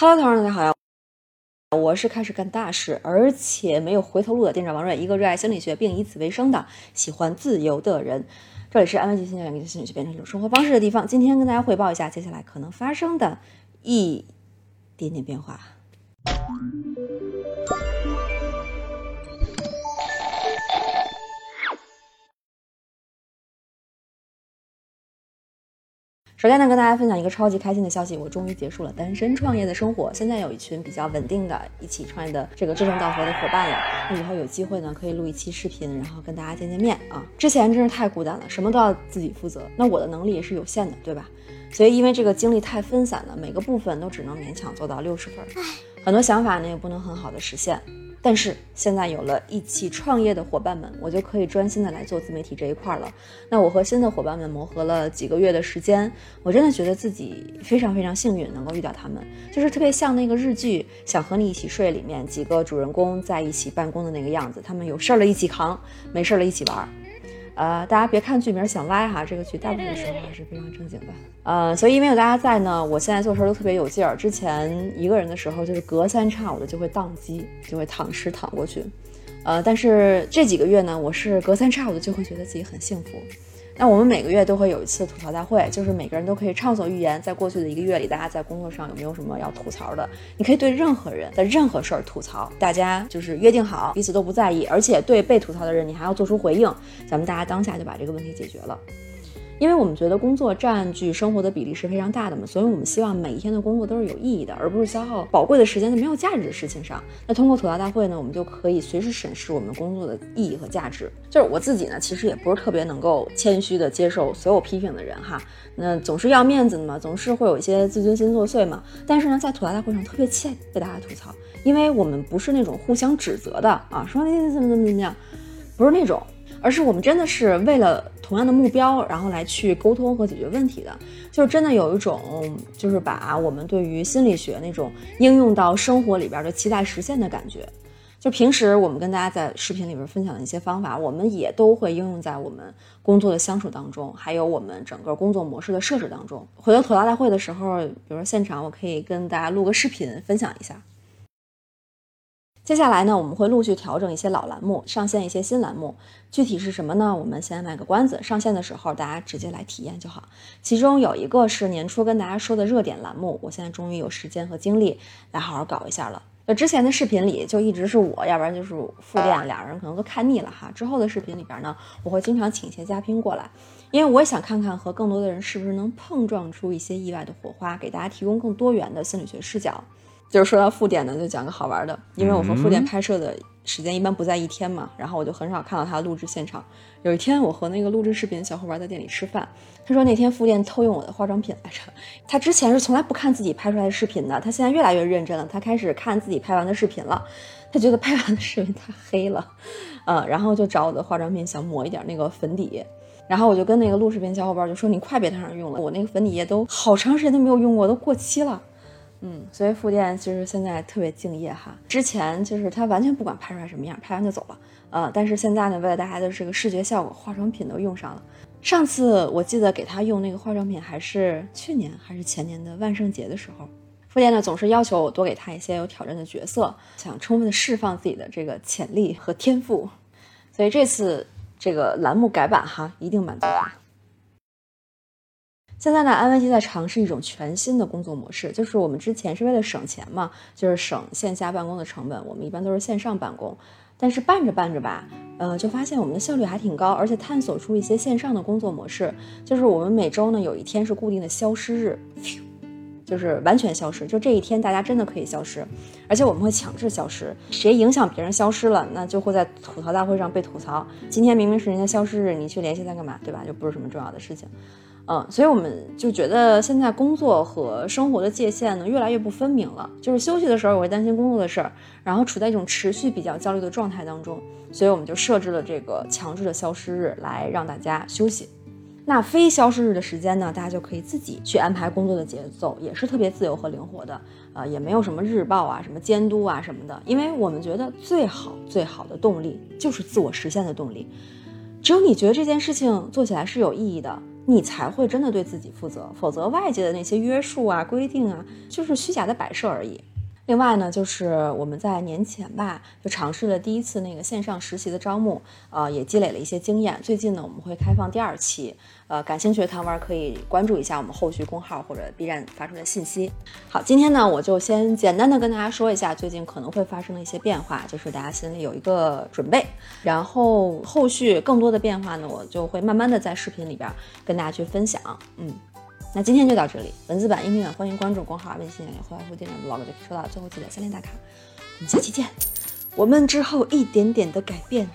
Hello，同学们，大家好呀！我是开始干大事，而且没有回头路的店长王瑞，一个热爱心理学并以此为生的喜欢自由的人。这里是安慰剂心理学，让心理学变成一种生活方式的地方。今天跟大家汇报一下接下来可能发生的一点点变化。首先呢，跟大家分享一个超级开心的消息，我终于结束了单身创业的生活，现在有一群比较稳定的一起创业的这个志同道合的伙伴了。那以后有机会呢，可以录一期视频，然后跟大家见见面啊。之前真是太孤单了，什么都要自己负责，那我的能力也是有限的，对吧？所以因为这个精力太分散了，每个部分都只能勉强做到六十分，很多想法呢也不能很好的实现。但是现在有了一起创业的伙伴们，我就可以专心的来做自媒体这一块了。那我和新的伙伴们磨合了几个月的时间，我真的觉得自己非常非常幸运，能够遇到他们，就是特别像那个日剧《想和你一起睡》里面几个主人公在一起办公的那个样子，他们有事儿了一起扛，没事儿了一起玩。呃，大家别看剧名想歪哈，这个剧大部分时候还是非常正经的。呃，所以因为有大家在呢，我现在做事都特别有劲儿。之前一个人的时候，就是隔三差五的就会宕机，就会躺尸躺过去。呃，但是这几个月呢，我是隔三差五的就会觉得自己很幸福。那我们每个月都会有一次吐槽大会，就是每个人都可以畅所欲言，在过去的一个月里，大家在工作上有没有什么要吐槽的？你可以对任何人的任何事儿吐槽，大家就是约定好，彼此都不在意，而且对被吐槽的人，你还要做出回应，咱们大家当下就把这个问题解决了。因为我们觉得工作占据生活的比例是非常大的嘛，所以我们希望每一天的工作都是有意义的，而不是消耗宝贵的时间在没有价值的事情上。那通过吐槽大会呢，我们就可以随时审视我们工作的意义和价值。就是我自己呢，其实也不是特别能够谦虚的接受所有批评的人哈，那总是要面子的嘛，总是会有一些自尊心作祟嘛。但是呢，在吐槽大会上特别欠被大家吐槽，因为我们不是那种互相指责的啊，说你怎么怎么怎么样，不是那种。而是我们真的是为了同样的目标，然后来去沟通和解决问题的，就是真的有一种，就是把我们对于心理学那种应用到生活里边的期待实现的感觉。就平时我们跟大家在视频里边分享的一些方法，我们也都会应用在我们工作的相处当中，还有我们整个工作模式的设置当中。回头吐槽大会的时候，比如说现场，我可以跟大家录个视频分享一下。接下来呢，我们会陆续调整一些老栏目，上线一些新栏目。具体是什么呢？我们先卖个关子，上线的时候大家直接来体验就好。其中有一个是年初跟大家说的热点栏目，我现在终于有时间和精力来好好搞一下了。那之前的视频里就一直是我，要不然就是副店，俩人可能都看腻了哈。之后的视频里边呢，我会经常请一些嘉宾过来，因为我也想看看和更多的人是不是能碰撞出一些意外的火花，给大家提供更多元的心理学视角。就是说到副点呢，就讲个好玩的，因为我和副点拍摄的时间一般不在一天嘛，然后我就很少看到他录制现场。有一天，我和那个录制视频的小伙伴在店里吃饭，他说那天副店偷用我的化妆品来着。他之前是从来不看自己拍出来的视频的，他现在越来越认真了，他开始看自己拍完的视频了。他觉得拍完的视频太黑了，嗯，然后就找我的化妆品想抹一点那个粉底，然后我就跟那个录视频小伙伴就说：“你快别在上用了，我那个粉底液都好长时间都没有用过，都过期了。”嗯，所以副店其实现在特别敬业哈。之前就是他完全不管拍出来什么样，拍完就走了。呃，但是现在呢，为了大家的这个视觉效果，化妆品都用上了。上次我记得给他用那个化妆品还是去年还是前年的万圣节的时候。副店呢总是要求我多给他一些有挑战的角色，想充分的释放自己的这个潜力和天赋。所以这次这个栏目改版哈，一定满足他。现在呢，安慰剂在尝试一种全新的工作模式，就是我们之前是为了省钱嘛，就是省线下办公的成本，我们一般都是线上办公。但是办着办着吧，呃，就发现我们的效率还挺高，而且探索出一些线上的工作模式，就是我们每周呢有一天是固定的消失日，就是完全消失，就这一天大家真的可以消失，而且我们会强制消失，谁影响别人消失了，那就会在吐槽大会上被吐槽。今天明明是人家消失日，你去联系他干嘛，对吧？就不是什么重要的事情。嗯，所以我们就觉得现在工作和生活的界限呢越来越不分明了。就是休息的时候我会担心工作的事儿，然后处在一种持续比较焦虑的状态当中。所以我们就设置了这个强制的消失日来让大家休息。那非消失日的时间呢，大家就可以自己去安排工作的节奏，也是特别自由和灵活的。呃，也没有什么日报啊、什么监督啊什么的，因为我们觉得最好最好的动力就是自我实现的动力。只有你觉得这件事情做起来是有意义的。你才会真的对自己负责。否则，外界的那些约束啊、规定啊，就是虚假的摆设而已。另外呢，就是我们在年前吧，就尝试了第一次那个线上实习的招募，呃，也积累了一些经验。最近呢，我们会开放第二期，呃，感兴趣的糖丸可以关注一下我们后续公号或者 B 站发出的信息。好，今天呢，我就先简单的跟大家说一下最近可能会发生的一些变化，就是大家心里有一个准备。然后后续更多的变化呢，我就会慢慢的在视频里边跟大家去分享。嗯。那今天就到这里，文字版、音频版欢迎关注公号、微信“后来回店长 vlog” 就可以收到。最后记得三连打卡，我们下期见。我们之后一点点的改变。